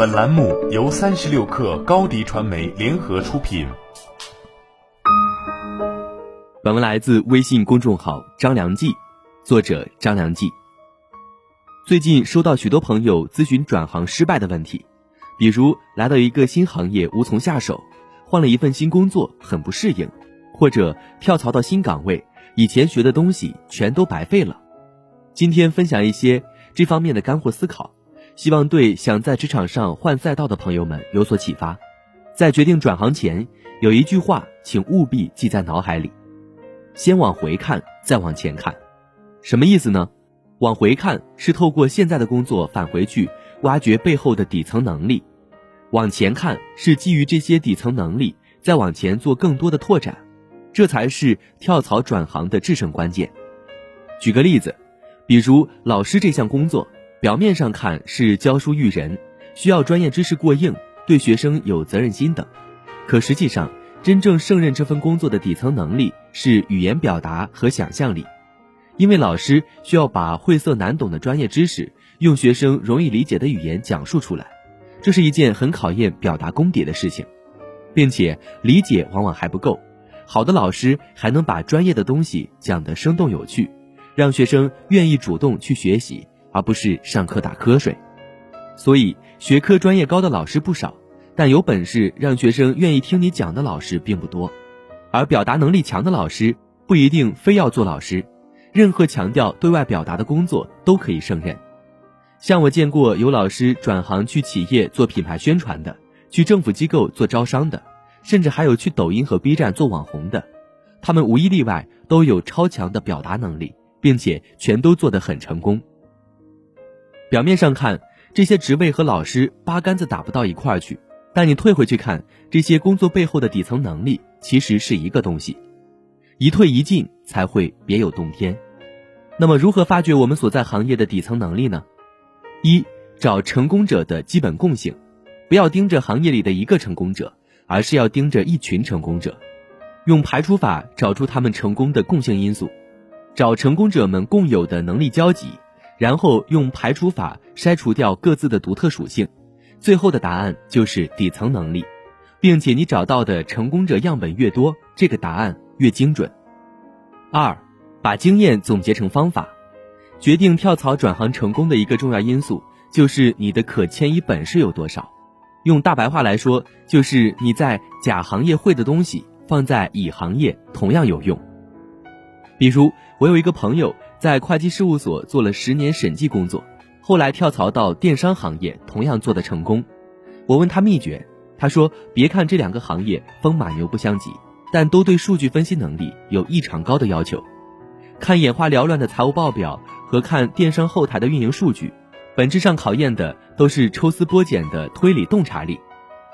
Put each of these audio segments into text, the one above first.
本栏目由三十六氪高低传媒联合出品。本文来自微信公众号张良记，作者张良记。最近收到许多朋友咨询转行失败的问题，比如来到一个新行业无从下手，换了一份新工作很不适应，或者跳槽到新岗位，以前学的东西全都白费了。今天分享一些这方面的干货思考。希望对想在职场上换赛道的朋友们有所启发。在决定转行前，有一句话，请务必记在脑海里：先往回看，再往前看。什么意思呢？往回看是透过现在的工作返回去挖掘背后的底层能力；往前看是基于这些底层能力再往前做更多的拓展。这才是跳槽转行的制胜关键。举个例子，比如老师这项工作。表面上看是教书育人，需要专业知识过硬，对学生有责任心等，可实际上，真正胜任这份工作的底层能力是语言表达和想象力，因为老师需要把晦涩难懂的专业知识用学生容易理解的语言讲述出来，这是一件很考验表达功底的事情，并且理解往往还不够，好的老师还能把专业的东西讲得生动有趣，让学生愿意主动去学习。而不是上课打瞌睡，所以学科专业高的老师不少，但有本事让学生愿意听你讲的老师并不多。而表达能力强的老师不一定非要做老师，任何强调对外表达的工作都可以胜任。像我见过有老师转行去企业做品牌宣传的，去政府机构做招商的，甚至还有去抖音和 B 站做网红的，他们无一例外都有超强的表达能力，并且全都做得很成功。表面上看，这些职位和老师八竿子打不到一块儿去，但你退回去看，这些工作背后的底层能力其实是一个东西，一退一进才会别有洞天。那么，如何发掘我们所在行业的底层能力呢？一，找成功者的基本共性，不要盯着行业里的一个成功者，而是要盯着一群成功者，用排除法找出他们成功的共性因素，找成功者们共有的能力交集。然后用排除法筛除掉各自的独特属性，最后的答案就是底层能力，并且你找到的成功者样本越多，这个答案越精准。二，把经验总结成方法，决定跳槽转行成功的一个重要因素就是你的可迁移本事有多少。用大白话来说，就是你在甲行业会的东西放在乙行业同样有用。比如我有一个朋友。在会计事务所做了十年审计工作，后来跳槽到电商行业，同样做得成功。我问他秘诀，他说：“别看这两个行业风马牛不相及，但都对数据分析能力有异常高的要求。看眼花缭乱的财务报表和看电商后台的运营数据，本质上考验的都是抽丝剥茧的推理洞察力。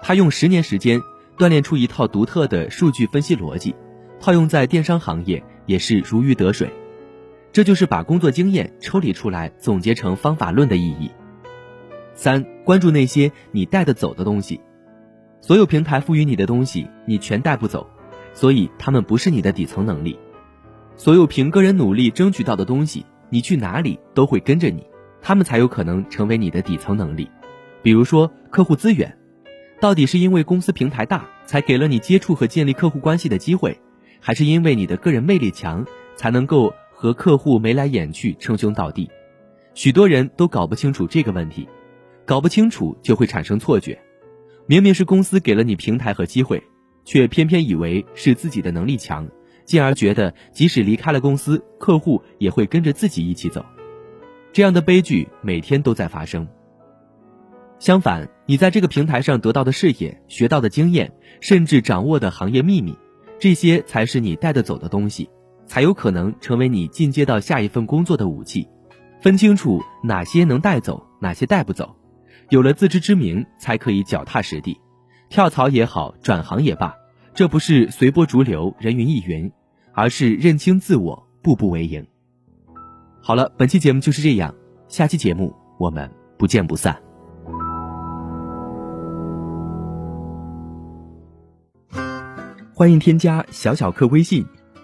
他用十年时间锻炼出一套独特的数据分析逻辑，套用在电商行业也是如鱼得水。”这就是把工作经验抽离出来，总结成方法论的意义。三、关注那些你带得走的东西。所有平台赋予你的东西，你全带不走，所以他们不是你的底层能力。所有凭个人努力争取到的东西，你去哪里都会跟着你，他们才有可能成为你的底层能力。比如说客户资源，到底是因为公司平台大，才给了你接触和建立客户关系的机会，还是因为你的个人魅力强，才能够？和客户眉来眼去，称兄道弟，许多人都搞不清楚这个问题，搞不清楚就会产生错觉，明明是公司给了你平台和机会，却偏偏以为是自己的能力强，进而觉得即使离开了公司，客户也会跟着自己一起走，这样的悲剧每天都在发生。相反，你在这个平台上得到的视野、学到的经验，甚至掌握的行业秘密，这些才是你带得走的东西。才有可能成为你进阶到下一份工作的武器。分清楚哪些能带走，哪些带不走，有了自知之明，才可以脚踏实地。跳槽也好，转行也罢，这不是随波逐流、人云亦云，而是认清自我，步步为营。好了，本期节目就是这样，下期节目我们不见不散。欢迎添加小小客微信。